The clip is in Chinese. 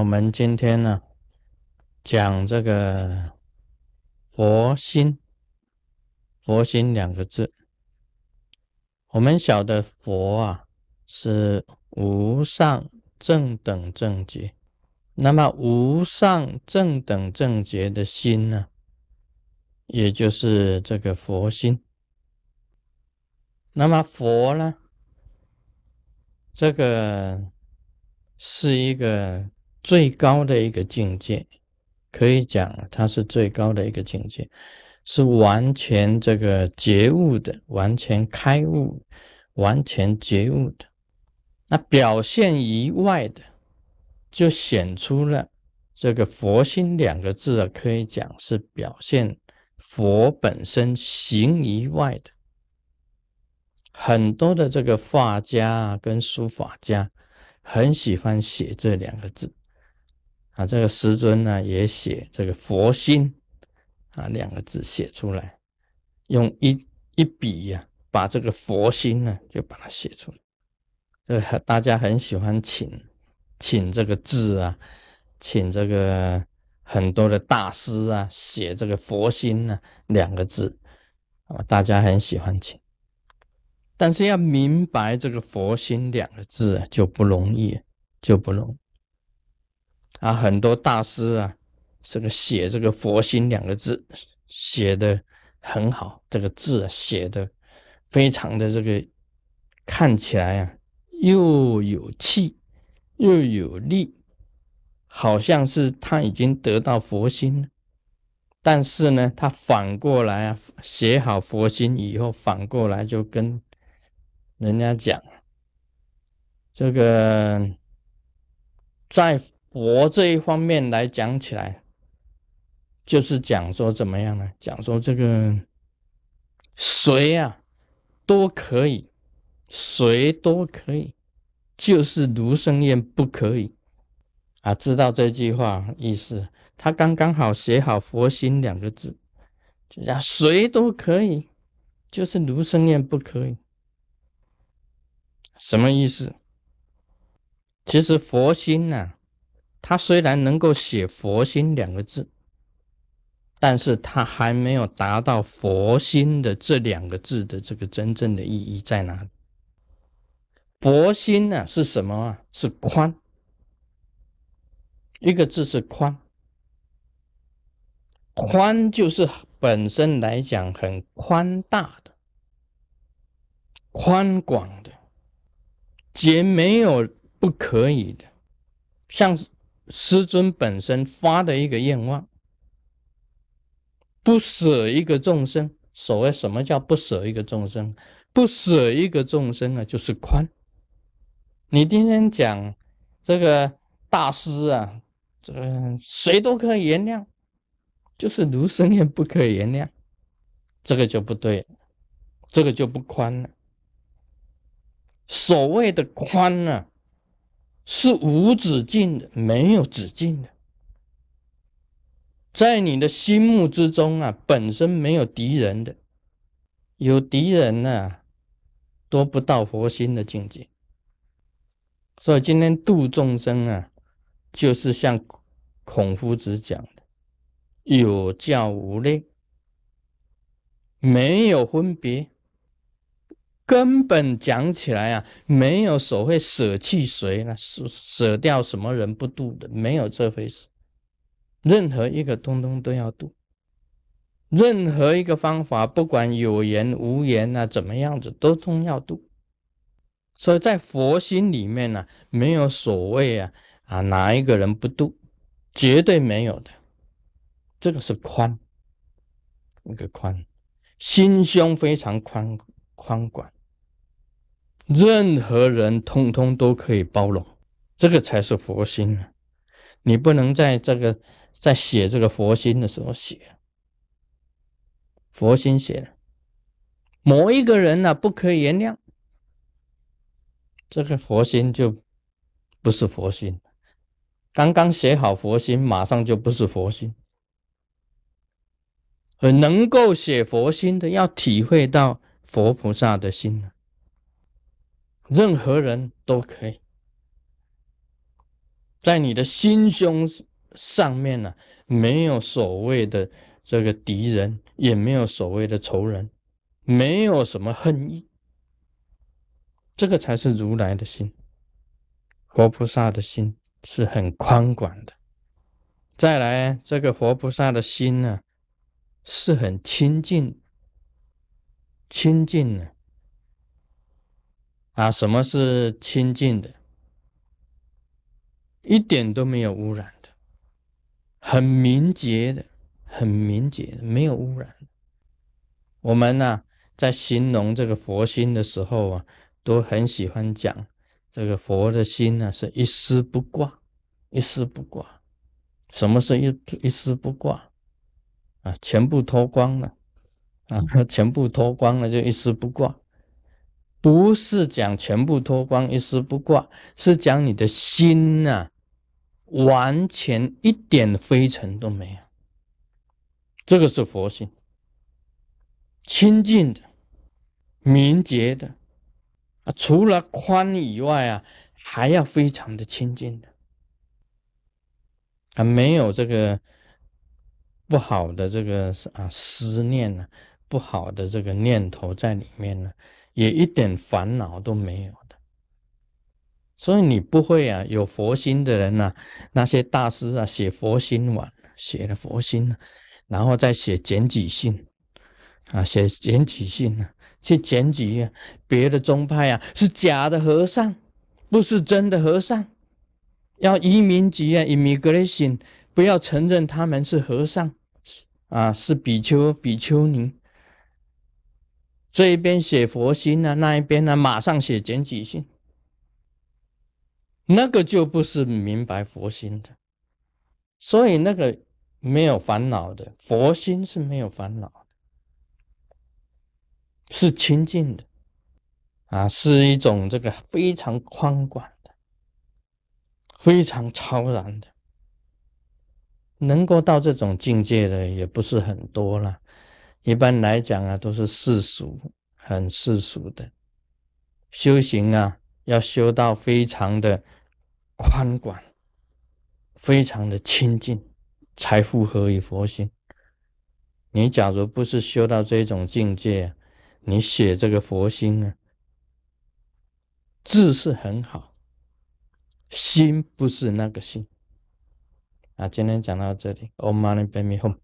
我们今天呢讲这个佛心，佛心两个字。我们晓得佛啊是无上正等正觉，那么无上正等正觉的心呢，也就是这个佛心。那么佛呢，这个是一个最高的一个境界，可以讲它是最高的一个境界。是完全这个觉悟的，完全开悟，完全觉悟的。那表现以外的，就显出了这个“佛心”两个字啊，可以讲是表现佛本身行以外的。很多的这个画家啊跟书法家很喜欢写这两个字啊，这个师尊呢也写这个“佛心”。啊，两个字写出来，用一一笔呀，把这个佛心呢，就把它写出来。这大家很喜欢请请这个字啊，请这个很多的大师啊，写这个佛心呢两个字啊，大家很喜欢请。但是要明白这个佛心两个字就不容易，就不容易啊，很多大师啊。这个写这个“佛心”两个字写的很好，这个字啊写的非常的这个看起来啊又有气又有力，好像是他已经得到佛心。但是呢，他反过来啊写好佛心以后，反过来就跟人家讲，这个在佛这一方面来讲起来。就是讲说怎么样呢？讲说这个谁啊都可以，谁都可以，就是卢生燕不可以啊！知道这句话意思？他刚刚好写好“佛心”两个字，就讲谁都可以，就是卢生燕不可以。什么意思？其实“佛心”呢，他虽然能够写“佛心”两个字。但是他还没有达到佛心的这两个字的这个真正的意义在哪里？佛心呢是什么啊？是宽，一个字是宽，宽就是本身来讲很宽大的、宽广的，皆没有不可以的，像师尊本身发的一个愿望。不舍一个众生，所谓什么叫不舍一个众生？不舍一个众生啊，就是宽。你今天讲这个大师啊，这谁都可以原谅，就是卢生也不可以原谅，这个就不对，这个就不宽了。所谓的宽呢，是无止境的，没有止境的。在你的心目之中啊，本身没有敌人的，有敌人呢，都不到佛心的境界。所以今天度众生啊，就是像孔夫子讲的，有教无类，没有分别，根本讲起来啊，没有所谓舍弃谁呢，舍舍掉什么人不度的，没有这回事。任何一个通通都要度，任何一个方法，不管有缘无缘啊，怎么样子都通要度。所以在佛心里面呢，没有所谓啊啊哪一个人不度，绝对没有的。这个是宽，一个宽，心胸非常宽宽广，任何人通通都可以包容，这个才是佛心啊。你不能在这个在写这个佛心的时候写佛心写了某一个人呢不可以原谅，这个佛心就不是佛心。刚刚写好佛心，马上就不是佛心。而能够写佛心的，要体会到佛菩萨的心任何人都可以。在你的心胸上面呢，没有所谓的这个敌人，也没有所谓的仇人，没有什么恨意，这个才是如来的心。活菩萨的心是很宽广的。再来，这个活菩萨的心呢，是很清净，清净的。啊什么是清净的？一点都没有污染的，很明洁的，很明洁，没有污染。我们呢，在形容这个佛心的时候啊，都很喜欢讲这个佛的心呢，是一丝不挂，一丝不挂。什么是一一丝不挂啊？全部脱光了啊！全部脱光了就一丝不挂。不是讲全部脱光一丝不挂，是讲你的心呐，完全一点灰尘都没有。这个是佛性，清净的、明洁的啊，除了宽以外啊，还要非常的清净的啊，没有这个不好的这个啊思念呢，不好的这个念头在里面呢。也一点烦恼都没有的，所以你不会啊。有佛心的人呐，那些大师啊，写佛心文，写了佛心然后再写简体信啊，写简体信呢，去检举别的宗派啊，是假的和尚，不是真的和尚，要移民局啊，immigration 不要承认他们是和尚啊，是比丘、比丘尼。这一边写佛心呢，那一边呢马上写简体信，那个就不是明白佛心的，所以那个没有烦恼的佛心是没有烦恼的，是清净的，啊，是一种这个非常宽广的，非常超然的，能够到这种境界的也不是很多了。一般来讲啊，都是世俗，很世俗的修行啊，要修到非常的宽广，非常的清净，才符合于佛心。你假如不是修到这种境界，你写这个佛心啊，字是很好，心不是那个心。啊，今天讲到这里，Om Mani Padme Hum。